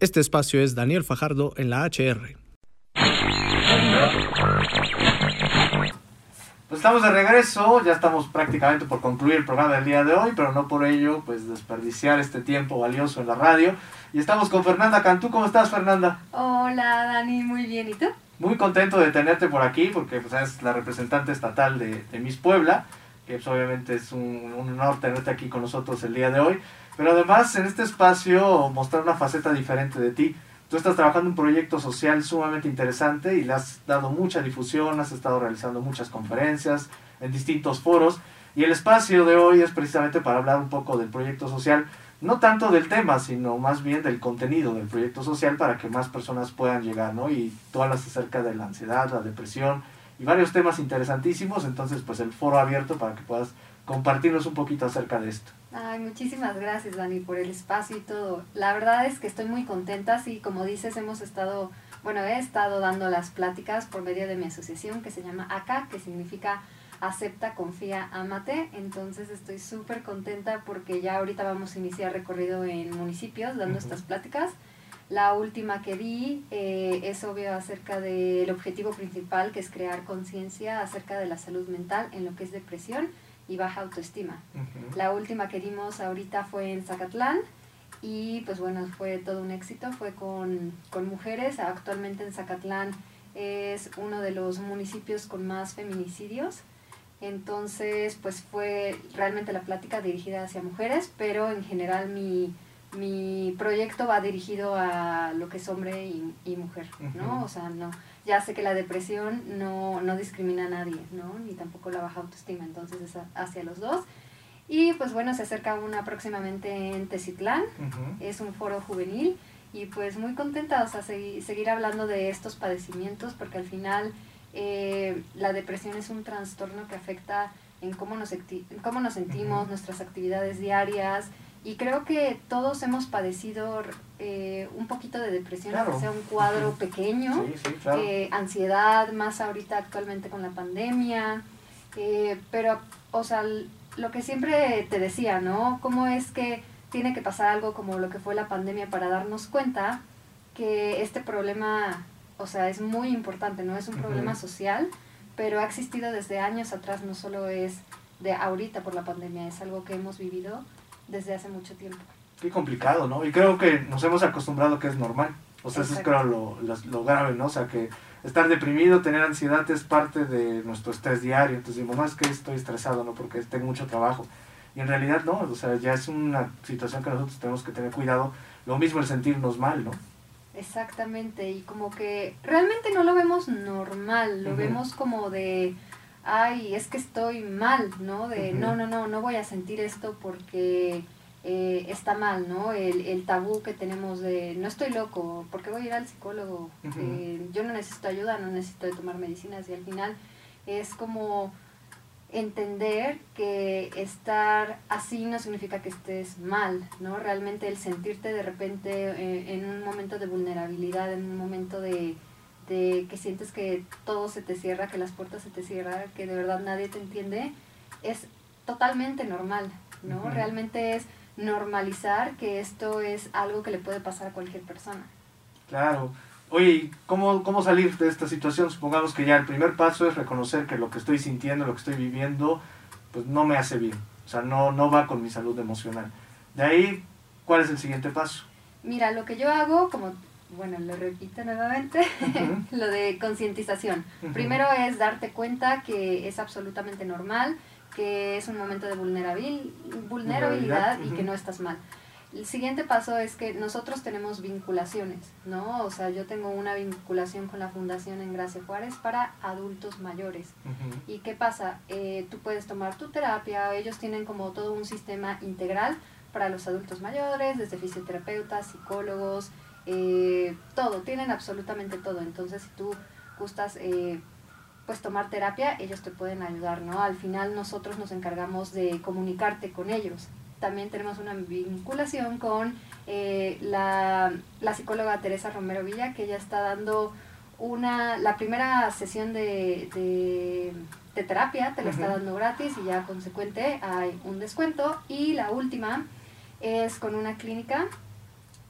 Este espacio es Daniel Fajardo en la HR. Pues estamos de regreso, ya estamos prácticamente por concluir el programa del día de hoy, pero no por ello pues desperdiciar este tiempo valioso en la radio. Y estamos con Fernanda Cantú. ¿Cómo estás, Fernanda? Hola, Dani, muy bien. ¿Y tú? Muy contento de tenerte por aquí porque pues, es la representante estatal de, de Miss Puebla, que pues, obviamente es un, un honor tenerte aquí con nosotros el día de hoy. Pero además en este espacio mostrar una faceta diferente de ti. Tú estás trabajando un proyecto social sumamente interesante y le has dado mucha difusión, has estado realizando muchas conferencias en distintos foros y el espacio de hoy es precisamente para hablar un poco del proyecto social, no tanto del tema, sino más bien del contenido del proyecto social para que más personas puedan llegar, ¿no? Y tú hablas acerca de la ansiedad, la depresión y varios temas interesantísimos, entonces pues el foro abierto para que puedas compartirnos un poquito acerca de esto. Ay, muchísimas gracias, Dani, por el espacio y todo. La verdad es que estoy muy contenta. Sí, como dices, hemos estado, bueno, he estado dando las pláticas por medio de mi asociación que se llama ACA, que significa Acepta, Confía, Amate. Entonces estoy súper contenta porque ya ahorita vamos a iniciar recorrido en municipios dando estas pláticas. La última que di eh, es obvio acerca del objetivo principal, que es crear conciencia acerca de la salud mental en lo que es depresión y baja autoestima. La última que dimos ahorita fue en Zacatlán y pues bueno, fue todo un éxito, fue con, con mujeres. Actualmente en Zacatlán es uno de los municipios con más feminicidios. Entonces, pues fue realmente la plática dirigida hacia mujeres, pero en general mi, mi proyecto va dirigido a lo que es hombre y, y mujer, ¿no? O sea, no, ya sé que la depresión no, no discrimina a nadie, ¿no? Ni tampoco la baja autoestima, entonces es hacia los dos. Y pues bueno, se acerca una próximamente en Tecitlán, es un foro juvenil y pues muy contenta, o sea, seguir, seguir hablando de estos padecimientos porque al final eh, la depresión es un trastorno que afecta en cómo nos, cómo nos sentimos, nuestras actividades diarias, y creo que todos hemos padecido eh, un poquito de depresión, aunque sea un cuadro pequeño, eh, ansiedad, más ahorita actualmente con la pandemia, eh, pero, o sea, lo que siempre te decía, ¿no? ¿Cómo es que tiene que pasar algo como lo que fue la pandemia para darnos cuenta que este problema, o sea, es muy importante, ¿no? Es un problema social, pero ha existido desde años atrás, no solo es de ahorita por la pandemia, es algo que hemos vivido desde hace mucho tiempo. Qué complicado, ¿no? Y creo que nos hemos acostumbrado que es normal. O sea, eso es creo lo, lo, grave, ¿no? O sea, que estar deprimido, tener ansiedad es parte de nuestro estrés diario. Entonces digo, no es que estoy estresado, ¿no? Porque tengo mucho trabajo. Y en realidad no, o sea, ya es una situación que nosotros tenemos que tener cuidado. Lo mismo el sentirnos mal, ¿no? Exactamente, y como que realmente no lo vemos normal, lo vemos como de ay, es que estoy mal, ¿no? De, no, no, no, no voy a sentir esto porque eh, está mal, ¿no? El, el, tabú que tenemos de, no estoy loco, porque voy a ir al psicólogo? Eh, yo no necesito ayuda, no necesito de tomar medicinas y al final es como entender que estar así no significa que estés mal, ¿no? Realmente el sentirte de repente eh, en un momento de vulnerabilidad, en un momento de que sientes que todo se te cierra, que las puertas se te cierran, que de verdad nadie te entiende, es totalmente normal, ¿no? Realmente es normalizar que esto es algo que le puede pasar a cualquier persona. Claro. Oye, ¿cómo, ¿cómo salir de esta situación? Supongamos que ya el primer paso es reconocer que lo que estoy sintiendo, lo que estoy viviendo, pues no me hace bien. O sea, no, no va con mi salud emocional. De ahí, ¿cuál es el siguiente paso? Mira, lo que yo hago, como bueno, lo repito nuevamente, lo de concientización. Primero es darte cuenta que es absolutamente normal, que es un momento de vulnerabil, vulnerabilidad y que no estás mal. El siguiente paso es que nosotros tenemos vinculaciones, ¿no? O sea, yo tengo una vinculación con la Fundación en Gracia Juárez para adultos mayores. ¿Y qué pasa? Eh, tú puedes tomar tu terapia, ellos tienen como todo un sistema integral para los adultos mayores, desde fisioterapeutas, psicólogos, eh, todo, tienen absolutamente todo. Entonces, si tú gustas eh, pues tomar terapia, ellos te pueden ayudar, ¿no? Al final nosotros nos encargamos de comunicarte con ellos. También tenemos una vinculación con eh, la, psicóloga Teresa Romero Villa, que ella está dando una, la primera sesión de, de, terapia, te la está dando gratis y ya consecuente hay un descuento. Y la última es con una clínica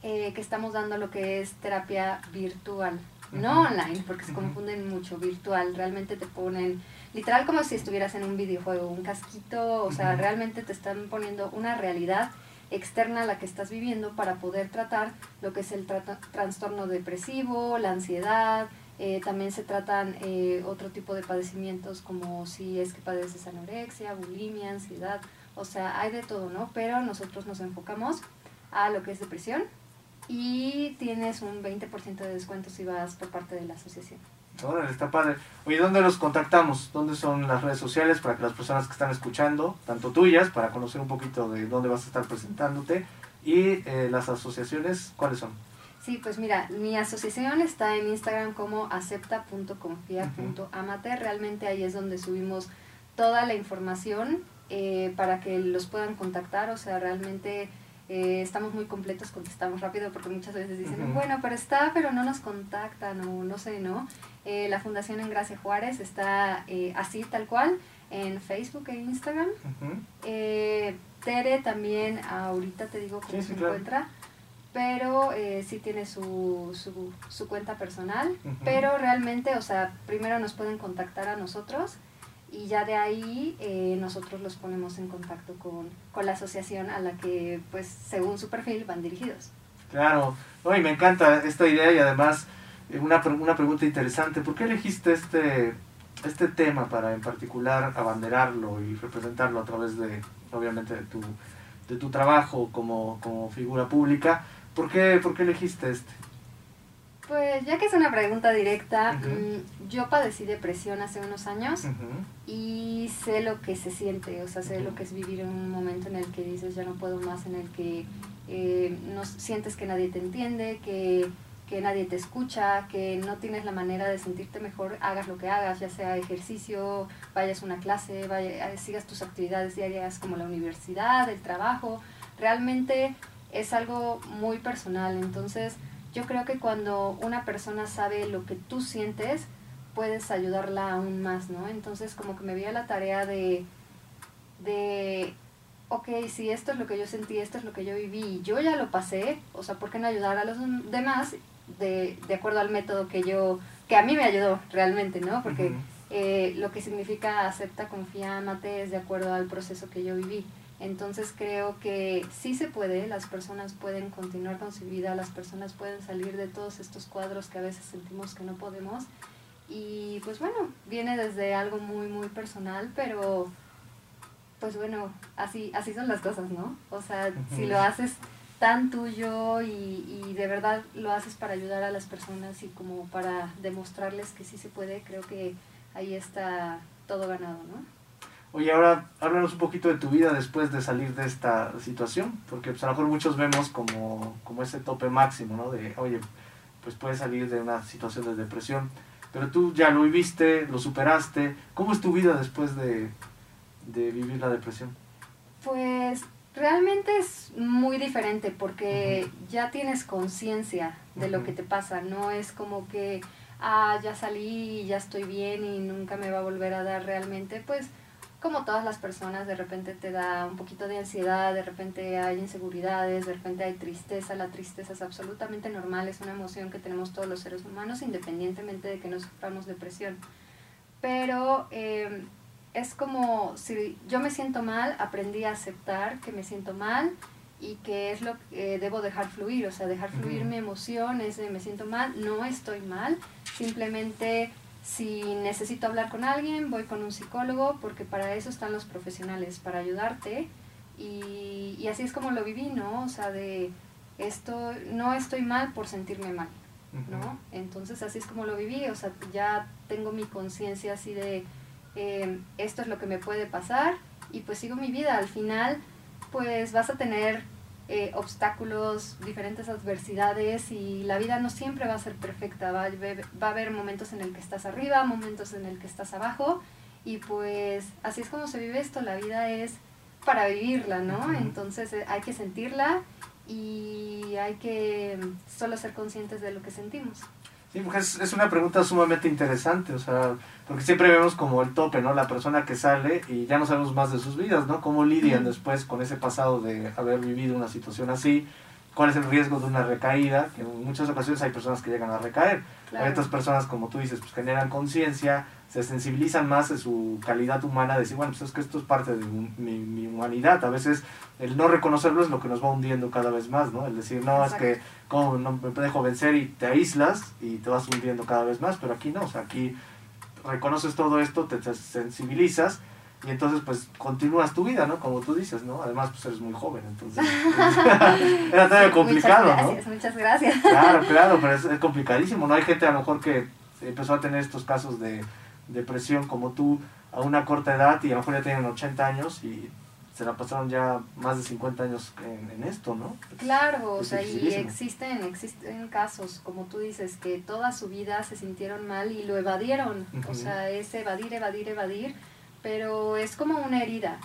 eh, que estamos dando lo que es terapia virtual, no online, porque se confunden mucho, virtual, realmente te ponen, literal como si estuvieras en un videojuego, un casquito, o sea, realmente te están poniendo una realidad externa a la que estás viviendo para poder tratar lo que es el trastorno depresivo, la ansiedad, eh, también se tratan eh, otro tipo de padecimientos como si es que padeces anorexia, bulimia, ansiedad, o sea, hay de todo, ¿no? Pero nosotros nos enfocamos a lo que es depresión y tienes un 20% de descuento si vas por parte de la asociación. Órale, está padre. Oye, ¿dónde los contactamos? ¿Dónde son las redes sociales para que las personas que están escuchando, tanto tuyas, para conocer un poquito de dónde vas a estar presentándote, y eh, las asociaciones, cuáles son? Sí, pues mira, mi asociación está en Instagram como acepta.confia.amate. Realmente ahí es donde subimos toda la información eh, para que los puedan contactar. O sea, realmente eh, estamos muy completos, contestamos rápido porque muchas veces dicen, bueno, pero está, pero no nos contactan o no sé, ¿no? Eh, la Fundación en Gracia Juárez está eh, así, tal cual, en Facebook e Instagram. Tere también, ahorita te digo cómo se encuentra, pero sí tiene su, su, su cuenta personal, pero realmente, o sea, primero nos pueden contactar a nosotros y ya de ahí eh, nosotros los ponemos en contacto con, la asociación a la que, pues, según su perfil, van dirigidos. Claro, no, y me encanta esta idea y además eh, una, una pregunta interesante, ¿por qué elegiste este, este tema para en particular abanderarlo y representarlo a través de, obviamente, de tu, de tu trabajo como, como figura pública? ¿Por qué, ¿Por qué elegiste este? Pues ya que es una pregunta directa, mm, yo padecí depresión hace unos años y sé lo que se siente, o sea, sé lo que es vivir en un momento en el que dices ya no puedo más, en el que eh, no sientes que nadie te entiende, que, que, nadie te escucha, que no tienes la manera de sentirte mejor, hagas lo que hagas, ya sea ejercicio, vayas a una clase, vaya, sigas tus actividades diarias como la universidad, el trabajo, realmente es algo muy personal, entonces yo creo que cuando una persona sabe lo que tú sientes, puedes ayudarla aún más, ¿no? Entonces como que me vi a la tarea de, de, ok, si esto es lo que yo sentí, esto es lo que yo viví y yo ya lo pasé, o sea, ¿por qué no ayudar a los demás de, de acuerdo al método que yo, que a mí me ayudó realmente, ¿no? Porque eh, lo que significa acepta, confía, amate es de acuerdo al proceso que yo viví. Entonces creo que sí se puede, las personas pueden continuar con su vida, las personas pueden salir de todos estos cuadros que a veces sentimos que no podemos. Y pues bueno, viene desde algo muy, muy personal, pero pues bueno, así, así son las cosas, ¿no? O sea, si lo haces tan tuyo y, y, de verdad lo haces para ayudar a las personas y como para demostrarles que sí se puede, creo que ahí está todo ganado, ¿no? Oye, ahora háblanos un poquito de tu vida después de salir de esta situación, porque pues, a lo mejor muchos vemos como, como ese tope máximo, ¿no? De, oye, pues puedes salir de una situación de depresión, pero tú ya lo viviste, lo superaste. ¿Cómo es tu vida después de, vivir la depresión? Pues realmente es muy diferente porque ya tienes conciencia de lo que te pasa, no es como que, ah, ya salí y ya estoy bien y nunca me va a volver a dar realmente, pues como todas las personas, de repente te da un poquito de ansiedad, de repente hay inseguridades, de repente hay tristeza. La tristeza es absolutamente normal, es una emoción que tenemos todos los seres humanos, independientemente de que no suframos depresión. Pero em, es como si yo me siento mal, aprendí a aceptar que me siento mal y que es lo que debo dejar fluir, o sea, dejar fluir mi emoción, es de me siento mal, no estoy mal, simplemente si necesito hablar con alguien, voy con un psicólogo, porque para eso están los profesionales, para ayudarte. Y, y así es como lo viví, ¿no? O sea, de esto, no estoy mal por sentirme mal, ¿no? Entonces así es como lo viví, o sea, ya tengo mi conciencia así de eh, esto es lo que me puede pasar y pues sigo mi vida. Al final, pues vas a tener eh, obstáculos, diferentes adversidades y la vida no siempre va a ser perfecta, va a, va a haber momentos en el que estás arriba, momentos en el que estás abajo y pues así es como se vive esto, la vida es para vivirla, ¿no? Entonces eh, hay que sentirla y hay que solo ser conscientes de lo que sentimos. Sí, pues es una pregunta sumamente interesante, o sea, porque siempre vemos como el tope, ¿no? La persona que sale y ya no sabemos más de sus vidas, ¿no? Cómo lidian después con ese pasado de haber vivido una situación así cuál es el riesgo de una recaída, que en muchas ocasiones hay personas que llegan a recaer. Hay otras personas, como tú dices, pues generan conciencia, se sensibilizan más de su calidad humana, decir, bueno, pues es que esto es parte de mi, mi, humanidad. A veces el no reconocerlo es lo que nos va hundiendo cada vez más, ¿no? El decir, no, es que como no me dejo vencer y te aíslas y te vas hundiendo cada vez más, pero aquí no, o sea, aquí reconoces todo esto, te sensibilizas y entonces pues continúas tu vida, ¿no? Como tú dices, ¿no? Además pues eres muy joven, entonces era todavía complicado, muchas gracias, ¿no? Muchas gracias. Claro, claro, pero es, complicadísimo, ¿no? Hay gente a lo mejor que empezó a tener estos casos de depresión como tú a una corta edad y a lo mejor ya tienen 80 años y se la pasaron ya más de 50 años en, esto, ¿no? Claro, o sea, y existen, existen casos, como tú dices, que toda su vida se sintieron mal y lo evadieron, o sea, es evadir, evadir, evadir pero es como una herida.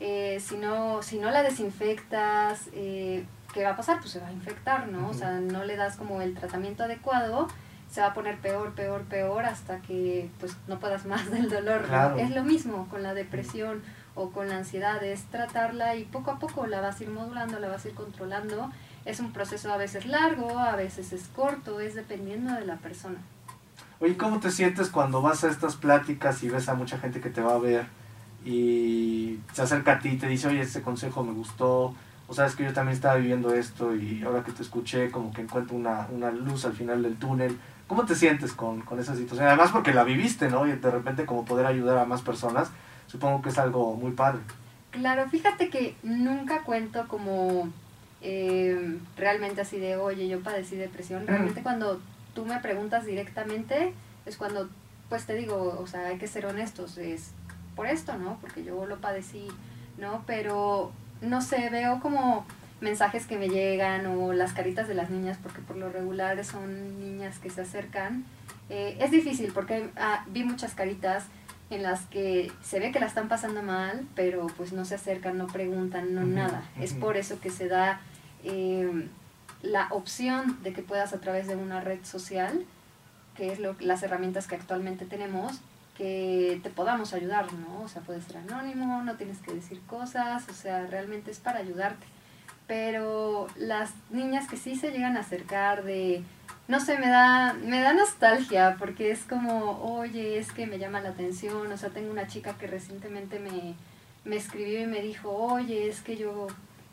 Eh, si, no, si no la desinfectas, eh, ¿qué va a pasar? Pues se va a infectar, ¿no? O sea, no le das como el tratamiento adecuado, se va a poner peor, peor, peor hasta que pues no puedas más del dolor. Es lo mismo con la depresión o con la ansiedad, es tratarla y poco a poco la vas a ir modulando, la vas a ir controlando. Es un proceso a veces largo, a veces es corto, es dependiendo de la persona. Oye, ¿cómo te sientes cuando vas a estas pláticas y ves a mucha gente que te va a ver y se acerca a ti y te dice, oye, este consejo me gustó, o sabes que yo también estaba viviendo esto y ahora que te escuché como que encuentro una, una luz al final del túnel. ¿Cómo te sientes con, con esa situación? Además porque la viviste, ¿no? Y de repente como poder ayudar a más personas, supongo que es algo muy padre. Claro, fíjate que nunca cuento como eh, realmente así de, oye, yo padecí depresión. Realmente cuando tú me preguntas directamente, es cuando, pues te digo, o sea, hay que ser honestos, es por esto, ¿no? Porque yo lo padecí, ¿no? Pero, no sé, veo como mensajes que me llegan o las caritas de las niñas, porque por lo regular son niñas que se acercan. Eh, es difícil porque ah, vi muchas caritas en las que se ve que la están pasando mal, pero pues no se acercan, no preguntan, no nada. Es por eso que se da eh, la opción de que puedas a través de una red social, que es lo, las herramientas que actualmente tenemos, que te podamos ayudar, ¿no? O sea, puedes ser anónimo, no tienes que decir cosas, o sea, realmente es para ayudarte. Pero las niñas que sí se llegan a acercar de, no sé, me da, me da nostalgia porque es como, oye, es que me llama la atención, o sea, tengo una chica que recientemente me, me escribió y me dijo, oye, es que yo...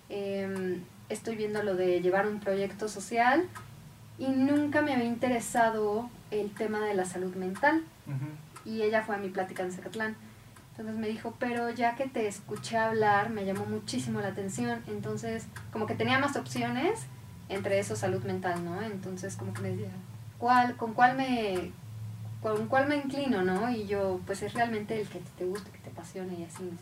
Eh, estoy viendo lo de llevar un proyecto social y nunca me había interesado el tema de la salud mental. Y ella fue a mi plática en Zacatlán. Entonces me dijo, pero ya que te escuché hablar, me llamó muchísimo la atención. Entonces, como que tenía más opciones, entre eso salud mental, ¿no? Entonces, como que me decía, ¿cuál, ¿con cuál me, con cuál me inclino, no? Y yo, pues es realmente el que te guste, que te apasione y así mismo.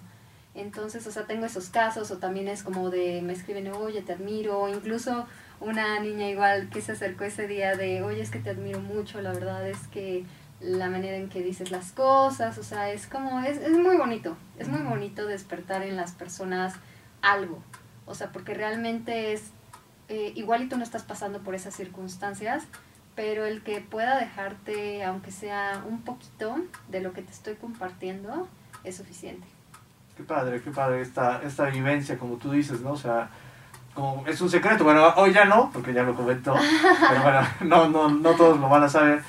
Entonces, o sea, tengo esos casos, o también es como de, me escriben, oye, te admiro, o incluso una niña igual que se acercó ese día de, oye, es que te admiro mucho, la verdad es que la manera en que dices las cosas, o sea, es como, es, es muy bonito, es muy bonito despertar en las personas algo, o sea, porque realmente es, eh, igual y tú no estás pasando por esas circunstancias, pero el que pueda dejarte, aunque sea un poquito de lo que te estoy compartiendo, es suficiente. Qué padre, qué padre esta, esta vivencia, como tú dices, ¿no? O sea, como es un secreto. Bueno, hoy ya no, porque ya lo comentó. pero bueno, no, no, no todos lo van a saber.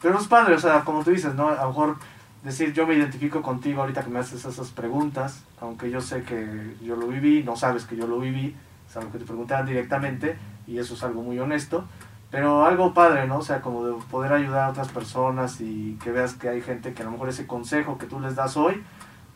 Pero es padre, o sea, como tú dices, ¿no? A lo mejor decir yo me identifico contigo ahorita que me haces esas preguntas, aunque yo sé que yo lo viví, no sabes que yo lo viví, es algo que te preguntaban directamente y eso es algo muy honesto. Pero algo padre, ¿no? O sea, como de poder ayudar a otras personas y que veas que hay gente que a lo mejor ese consejo que tú les das hoy,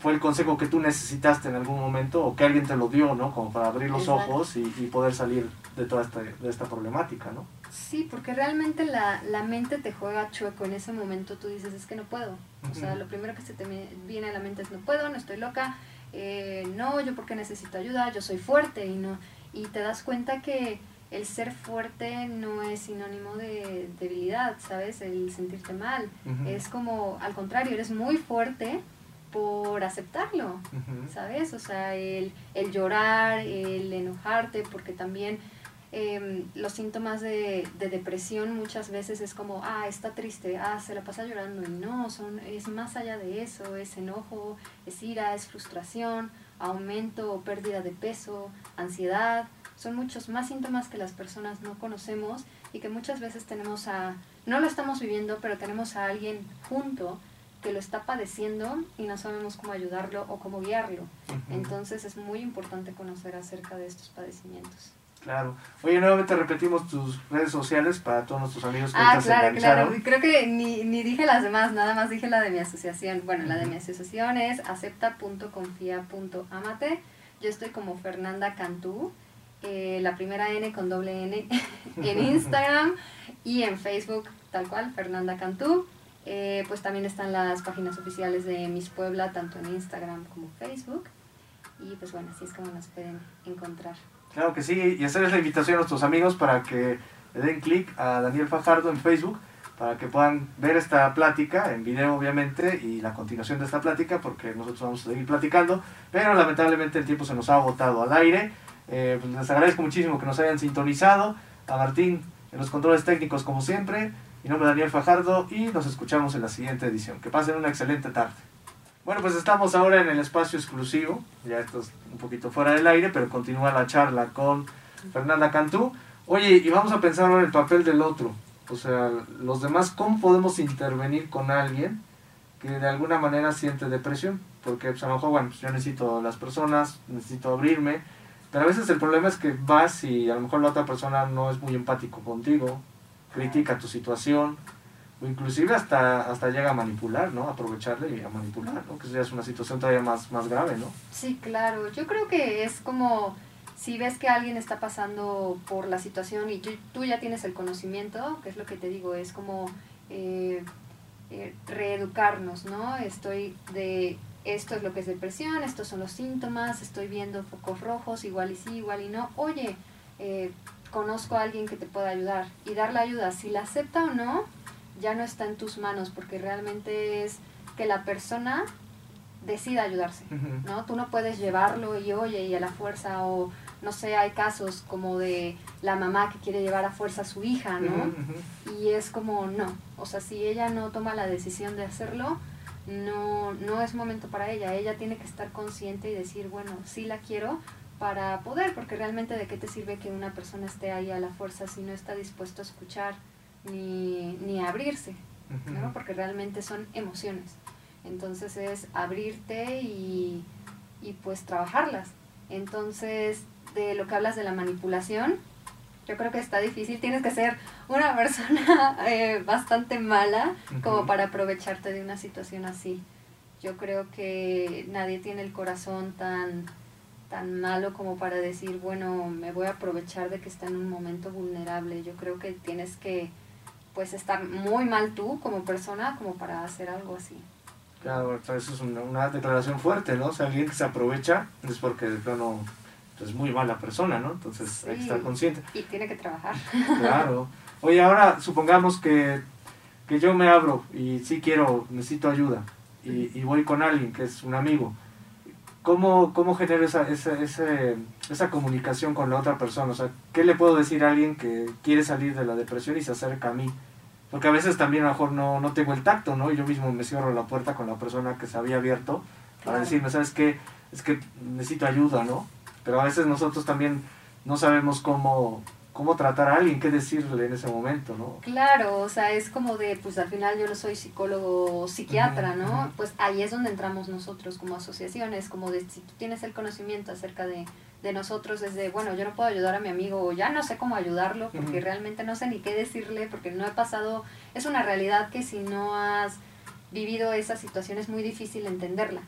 fue el consejo que tú necesitaste en algún momento o que alguien te lo dio, ¿no? Como para abrir los ojos y, poder salir de toda esta, de esta problemática, ¿no? Sí, porque realmente la, la, mente te juega chueco. En ese momento tú dices, es que no puedo. O sea, lo primero que se te viene a la mente es, no puedo, no estoy loca, eh, no, yo porque necesito ayuda, yo soy fuerte y no. Y te das cuenta que el ser fuerte no es sinónimo de debilidad, ¿sabes? El sentirte mal. Es como, al contrario, eres muy fuerte por aceptarlo, ¿sabes? O sea, el, el, llorar, el enojarte, porque también em, los síntomas de, de, depresión muchas veces es como, ah, está triste, ah, se la pasa llorando, y no, son, es más allá de eso, es enojo, es ira, es frustración, aumento o pérdida de peso, ansiedad, son muchos más síntomas que las personas no conocemos y que muchas veces tenemos a, no lo estamos viviendo, pero tenemos a alguien junto que lo está padeciendo y no sabemos cómo ayudarlo o cómo guiarlo. Entonces es muy importante conocer acerca de estos padecimientos. Claro. Oye, nuevamente repetimos tus redes sociales para todos nuestros amigos que Ah, claro, claro. Creo que ni, ni dije las demás, nada más dije la de mi asociación. Bueno, la de mi asociación es acepta.confia.amate. Yo estoy como Fernanda Cantú, eh, la primera N con doble N en Instagram y en Facebook, tal cual, Fernanda Cantú. Eh, pues también están las páginas oficiales de Miss Puebla, tanto en Instagram como Facebook. Y pues bueno, así es como nos pueden encontrar. Claro que sí, y hacerles la invitación a nuestros amigos para que le den clic a Daniel Fajardo en Facebook para que puedan ver esta plática en video obviamente y la continuación de esta plática porque nosotros vamos a seguir platicando, pero lamentablemente el tiempo se nos ha agotado al aire. Eh, pues les agradezco muchísimo que nos hayan sintonizado, a Martín en los controles técnicos como siempre, mi nombre es Daniel Fajardo y nos escuchamos en la siguiente edición. Que pasen una excelente tarde. Bueno, pues estamos ahora en el espacio exclusivo, ya esto es un poquito fuera del aire, pero continúa la charla con Fernanda Cantú. Oye, y vamos a pensar ahora en el papel del otro, o sea, los demás, ¿cómo podemos intervenir con alguien que de alguna manera siente depresión? Porque pues, a lo mejor, bueno, pues, yo necesito las personas, necesito abrirme, pero a veces el problema es que vas y a lo mejor la otra persona no es muy empático contigo, critica tu situación, o inclusive hasta, hasta llega a manipular, ¿no? aprovecharle y a manipular, ¿no? Que ya es una situación todavía más, más grave, ¿no? Sí, claro. Yo creo que es como si ves que alguien está pasando por la situación y tú ya tienes el conocimiento, que es lo que te digo, es como eh, eh, reeducarnos, ¿no? Estoy de esto es lo que es depresión, estos son los síntomas, estoy viendo focos rojos, igual y sí, igual y no. Oye, eh, conozco a alguien que te pueda ayudar y dar la ayuda, si la acepta o no, ya no está en tus manos porque realmente es que la persona decida ayudarse, ¿no? Tú no puedes llevarlo y oye, y a la fuerza o no sé, hay casos como de la mamá que quiere llevar a fuerza a su hija, ¿no? Y es como, no, o sea, si ella no toma la decisión de hacerlo, no, no es momento para ella, ella tiene que estar consciente y decir, bueno, sí la quiero para poder, porque realmente de qué te sirve que una persona esté ahí a la fuerza si no está dispuesto a escuchar ni, ni abrirse, ¿no? Porque realmente son emociones. Entonces es abrirte y, y pues trabajarlas. Entonces, de lo que hablas de la manipulación, yo creo que está difícil. Tienes que ser una persona eh, bastante mala como para aprovecharte de una situación así. Yo creo que nadie tiene el corazón tan, tan malo como para decir, bueno, me voy a aprovechar de que está en un momento vulnerable. Yo creo que tienes que pues estar muy mal tú como persona como para hacer algo así. Claro, eso es una, declaración fuerte, ¿no? O sea, alguien que se aprovecha es porque de plano pues, es muy mala persona, ¿no? Entonces hay que estar consciente. Y tiene que trabajar. Claro. Oye, ahora supongamos que, que yo me abro y sí quiero, necesito ayuda y, y voy con alguien que es un amigo. ¿Cómo, cómo genero esa, esa, esa comunicación con la otra persona? O sea, ¿qué le puedo decir a alguien que quiere salir de la depresión y se acerca a mí? Porque a veces también a lo mejor no, no tengo el tacto, ¿no? Y yo mismo me cierro la puerta con la persona que se había abierto para decirme, ¿sabes qué? Es que necesito ayuda, ¿no? Pero a veces nosotros también no sabemos cómo, cómo tratar a alguien, qué decirle en ese momento, ¿no? Claro, o sea, es como de, pues al final yo no soy psicólogo o psiquiatra, ¿no? Pues ahí es donde entramos nosotros como asociaciones, como de si tú tienes el conocimiento acerca de, de nosotros, es de, bueno, yo no puedo ayudar a mi amigo o ya no sé cómo ayudarlo porque realmente no sé ni qué decirle porque no he pasado, es una realidad que si no has vivido esa situación es muy difícil entenderla.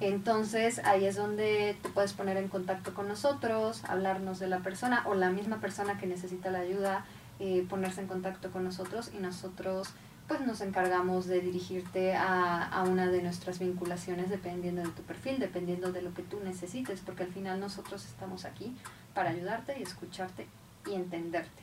Entonces ahí es donde te puedes poner en contacto con nosotros, hablarnos de la persona o la misma persona que necesita la ayuda, eh, ponerse en contacto con nosotros y nosotros pues nos encargamos de dirigirte a, a, una de nuestras vinculaciones dependiendo de tu perfil, dependiendo de lo que tú necesites, porque al final nosotros estamos aquí para ayudarte y escucharte y entenderte.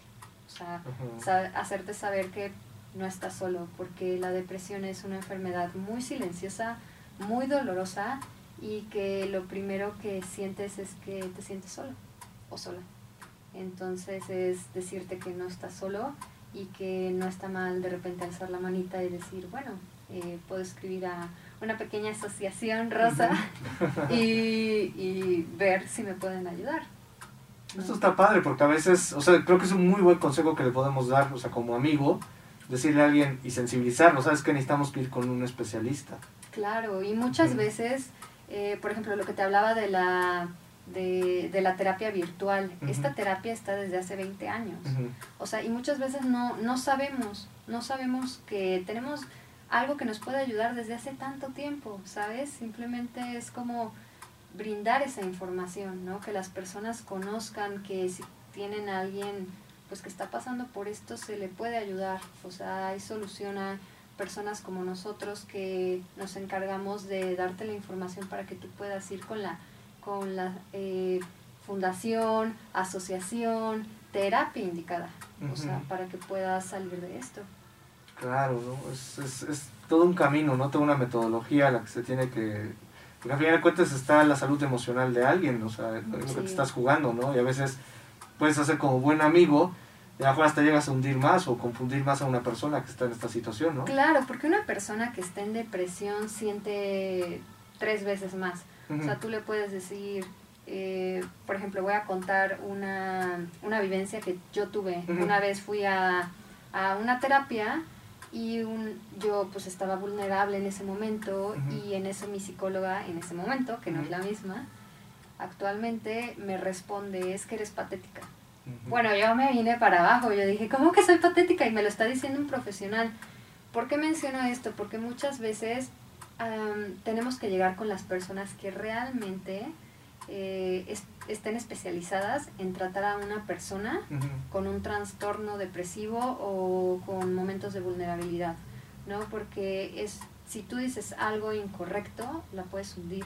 O sea, hacerte saber que no estás solo, porque la depresión es una enfermedad muy silenciosa, muy dolorosa y que lo primero que sientes es que te sientes solo o sola. Entonces es decirte que no estás solo y que no está mal de repente alzar la manita y decir, bueno, eh, puedo escribir a una pequeña asociación rosa y, y ver si me pueden ayudar. Esto está padre porque a veces, o sea, creo que es un muy buen consejo que le podemos dar, o sea, como amigo, decirle a alguien y sensibilizarlo, ¿sabes que necesitamos ir con un especialista? Claro, y muchas veces, eh, por ejemplo, lo que te hablaba de la, de, de la terapia virtual, esta terapia está desde hace 20 años. O sea, y muchas veces no, no sabemos, no sabemos que tenemos algo que nos puede ayudar desde hace tanto tiempo, ¿sabes? Simplemente es como brindar esa información, ¿no? Que las personas conozcan que si tienen a alguien pues que está pasando por esto se le puede ayudar, o sea, hay solución a personas como nosotros que nos encargamos de darte la información para que tú puedas ir con la con la eh, fundación, asociación, terapia indicada, o sea, para que puedas salir de esto. Claro, ¿no? Es, es, es, todo un camino, ¿no? Toda una metodología a la que se tiene que... Porque al final de cuentas está la salud emocional de alguien, o sea, lo que te estás jugando, ¿no? Y a veces puedes hacer como buen amigo, y a hasta llegas a hundir más o confundir más a una persona que está en esta situación, ¿no? Claro, porque una persona que está en depresión siente tres veces más. O sea, tú le puedes decir, eh, por ejemplo, voy a contar una, una vivencia que yo tuve. Una vez fui a, a una terapia y un, yo pues estaba vulnerable en ese momento y en eso mi psicóloga en ese momento, que no es la misma, actualmente me responde, es que eres patética. Bueno, yo me vine para abajo, yo dije, ¿cómo que soy patética? Y me lo está diciendo un profesional. ¿Por qué menciono esto? Porque muchas veces tenemos que llegar con las personas que realmente eh, estén especializadas en tratar a una persona con un trastorno depresivo o con momentos de vulnerabilidad, ¿no? Porque es, si tú dices algo incorrecto, la puedes hundir.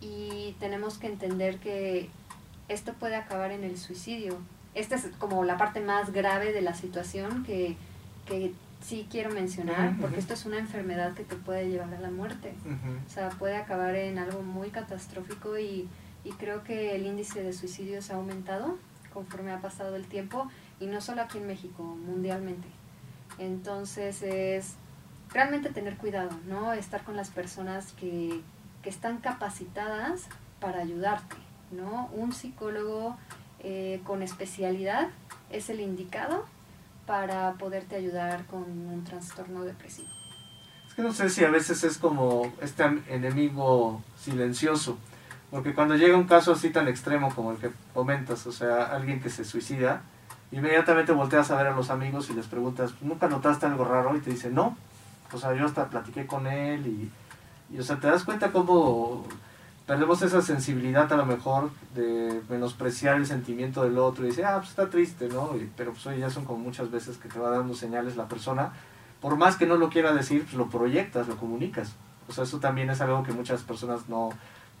Y tenemos que entender que esto puede acabar en el suicidio. Esta es como la parte más grave de la situación que, que sí quiero mencionar, porque esto es una enfermedad que te puede llevar a la muerte. O sea, puede acabar en algo muy catastrófico y y creo que el índice de suicidios ha aumentado conforme ha pasado el tiempo y no solo aquí en México, mundialmente. Entonces es realmente tener cuidado, ¿no? Estar con las personas que, que están capacitadas para ayudarte, ¿no? Un psicólogo eh, con especialidad es el indicado para poderte ayudar con un trastorno depresivo. Es que no sé si a veces es como este enemigo silencioso porque cuando llega un caso así tan extremo como el que comentas, o sea, alguien que se suicida, inmediatamente volteas a ver a los amigos y les preguntas, ¿nunca notaste algo raro? Y te dicen, no. O sea, yo hasta platiqué con él y, y o sea, te das cuenta cómo perdemos esa sensibilidad a lo mejor de menospreciar el sentimiento del otro y decir, ah, pues está triste, ¿no? pero pues oye, ya son como muchas veces que te va dando señales la persona. Por más que no lo quiera decir, pues lo proyectas, lo comunicas. O sea, eso también es algo que muchas personas no,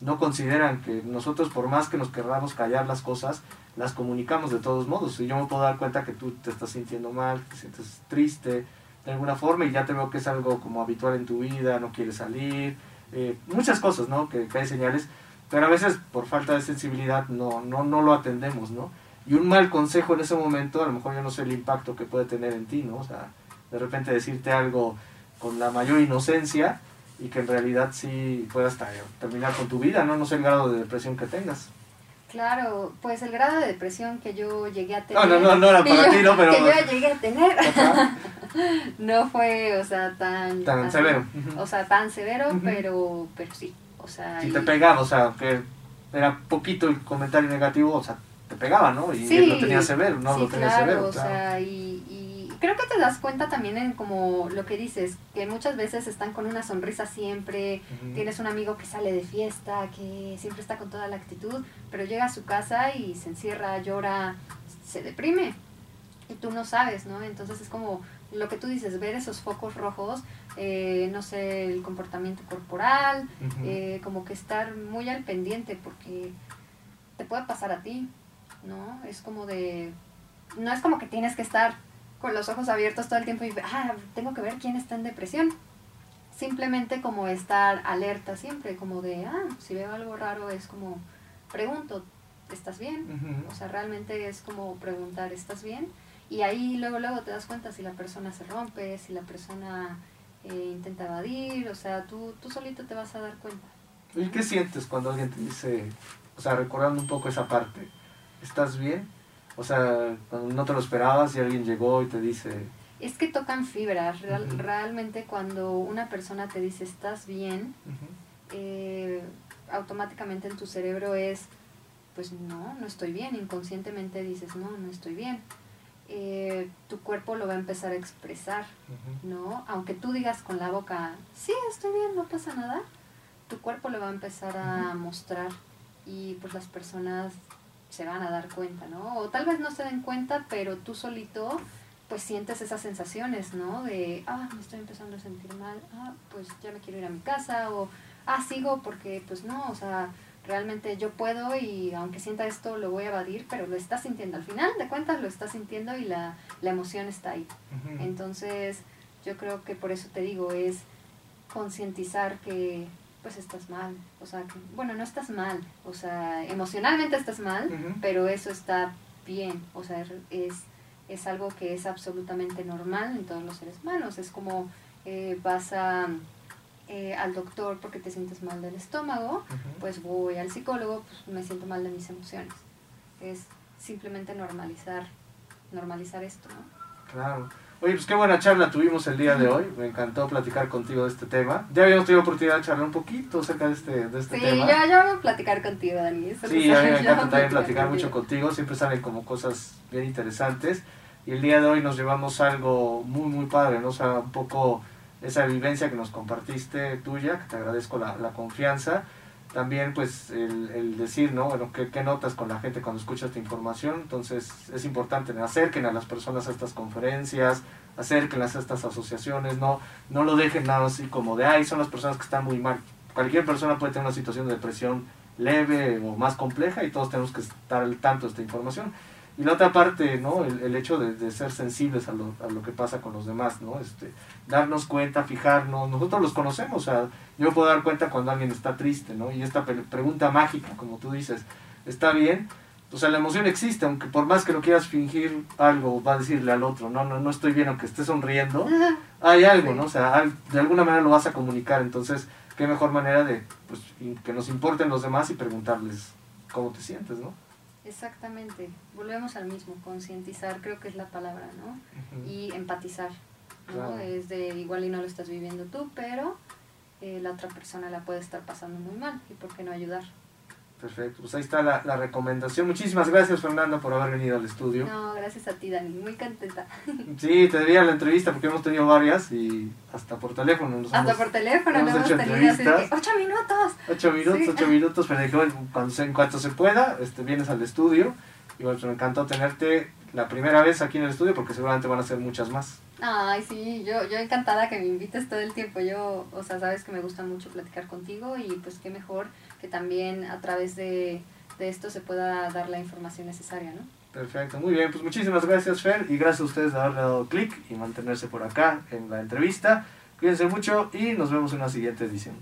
no consideran que nosotros, por más que nos querramos callar las cosas, las comunicamos de todos modos. Y yo me puedo dar cuenta que tú te estás sintiendo mal, que te sientes triste de alguna forma y ya te veo que es algo como habitual en tu vida, no quieres salir, eh, muchas cosas, ¿no? Que, que, hay señales, pero a veces por falta de sensibilidad no, no, no lo atendemos, ¿no? Y un mal consejo en ese momento, a lo mejor yo no sé el impacto que puede tener en ti, ¿no? O sea, de repente decirte algo con la mayor inocencia, y que en realidad sí puedas terminar con tu vida, ¿no? No sé el grado de depresión que tengas. Claro, pues el grado de depresión que yo llegué a tener. No, no, no, no era para ti, ¿no? Pero. Que yo llegué a tener. no fue, o sea, tan. Tan severo. O sea, tan severo, pero, pero sí. O sea. Si te pegaba, o sea, que era poquito el comentario negativo, o sea, te pegaba, ¿no? Y lo tenía severo, ¿no? Sí, lo tenía claro, severo. O sea, y creo que te das cuenta también en como lo que dices, que muchas veces están con una sonrisa siempre, tienes un amigo que sale de fiesta, que siempre está con toda la actitud, pero llega a su casa y se encierra, llora, se deprime. Y tú no sabes, ¿no? Entonces es como lo que tú dices, ver esos focos rojos, eh, no sé, el comportamiento corporal, eh, como que estar muy al pendiente porque te puede pasar a ti, ¿no? Es como de... No es como que tienes que estar con los ojos abiertos todo el tiempo y, ah, tengo que ver quién está en depresión. Simplemente como estar alerta siempre, como de, ah, si veo algo raro es como, pregunto, ¿estás bien? O sea, realmente es como preguntar, ¿estás bien? Y ahí luego, luego te das cuenta si la persona se rompe, si la persona eh, intenta evadir, o sea, tú, tú solito te vas a dar cuenta. ¿Y qué sientes cuando alguien te dice, o sea, recordando un poco esa parte, ¿estás bien? O sea, cuando no te lo esperabas y alguien llegó y te dice... Es que tocan fibras. Real, Realmente cuando una persona te dice estás bien, eh, automáticamente en tu cerebro es, pues no, no estoy bien. Inconscientemente dices, no, no estoy bien. Eh, tu cuerpo lo va a empezar a expresar, ¿no? Aunque tú digas con la boca, sí, estoy bien, no pasa nada, tu cuerpo lo va a empezar a mostrar y pues las personas se van a dar cuenta, ¿no? O tal vez no se den cuenta, pero tú solito pues sientes esas sensaciones, ¿no? De, ah, me estoy empezando a sentir mal, ah, pues ya me quiero ir a mi casa, o, ah, sigo porque, pues no, o sea, realmente yo puedo y aunque sienta esto lo voy a evadir, pero lo estás sintiendo. Al final de cuentas lo estás sintiendo y la, la emoción está ahí. Entonces yo creo que por eso te digo, es concientizar que pues estás mal. O sea, que, bueno, no estás mal. O sea, emocionalmente estás mal, pero eso está bien. O sea, es, es algo que es absolutamente normal en todos los seres humanos. Es como eh, vas a eh, al doctor porque te sientes mal del estómago, pues voy al psicólogo, pues me siento mal de mis emociones. Es simplemente normalizar, normalizar esto, ¿no? Claro. Oye, pues qué buena charla tuvimos el día de hoy. Me encantó platicar contigo de este tema. Ya habíamos tenido oportunidad de charlar un poquito acerca de este, de este tema. Sí, yo, yo voy a platicar contigo, Dani. sí, a mí me encanta también platicar mucho contigo. Siempre salen como cosas bien interesantes. Y el día de hoy nos llevamos algo muy, muy padre, ¿no? O sea, un poco esa vivencia que nos compartiste tuya, que te agradezco la, la confianza. También pues el, el, decir, ¿no? Bueno, ¿qué, ¿qué, notas con la gente cuando escucha esta información? Entonces es importante, acerquen a las personas a estas conferencias, acérquenlas a estas asociaciones, no, no lo dejen nada así como de, ay, son las personas que están muy mal. Cualquier persona puede tener una situación de depresión leve o más compleja y todos tenemos que estar al tanto de esta información. Y la otra parte, ¿no? El, el hecho de, de, ser sensibles a lo, a lo, que pasa con los demás, ¿no? Este, darnos cuenta, fijarnos, nosotros los conocemos, o sea, yo puedo dar cuenta cuando alguien está triste, ¿no? Y esta pregunta mágica, como tú dices, ¿está bien? O sea, la emoción existe, aunque por más que lo quieras fingir algo, va a decirle al otro, no, no, no estoy bien, aunque esté sonriendo, hay algo, ¿no? O sea, de alguna manera lo vas a comunicar, entonces, qué mejor manera de, pues, que nos importen los demás y preguntarles cómo te sientes, ¿no? Exactamente, volvemos al mismo, concientizar creo que es la palabra, ¿no? Uh -huh. Y empatizar, ¿no? Claro. Es de igual y no lo estás viviendo tú, pero eh, la otra persona la puede estar pasando muy mal y por qué no ayudar. Perfecto, pues ahí está la, la, recomendación. Muchísimas gracias, Fernanda, por haber venido al estudio. No, gracias a ti, Dani, muy contenta. Sí, te diría la entrevista porque hemos tenido varias y hasta por teléfono. Nos hasta hemos, por teléfono, hemos hemos hecho tenido así entrevistas. que, ocho minutos. Ocho minutos, Sí. ocho minutos, pero dije, cuando se- en cuanto se pueda, este, vienes al estudio. Y bueno, me encantó tenerte la primera vez aquí en el estudio porque seguramente van a ser muchas más. Ay, sí, yo, yo encantada que me invites todo el tiempo. Yo, o sea, sabes que me gusta mucho platicar contigo y pues qué mejor que también a través de, de esto se pueda dar la información necesaria, ¿no? Perfecto, muy bien, pues muchísimas gracias Fer y gracias a ustedes de haberle dado clic y mantenerse por acá en la entrevista. Cuídense mucho y nos vemos en una siguiente edición.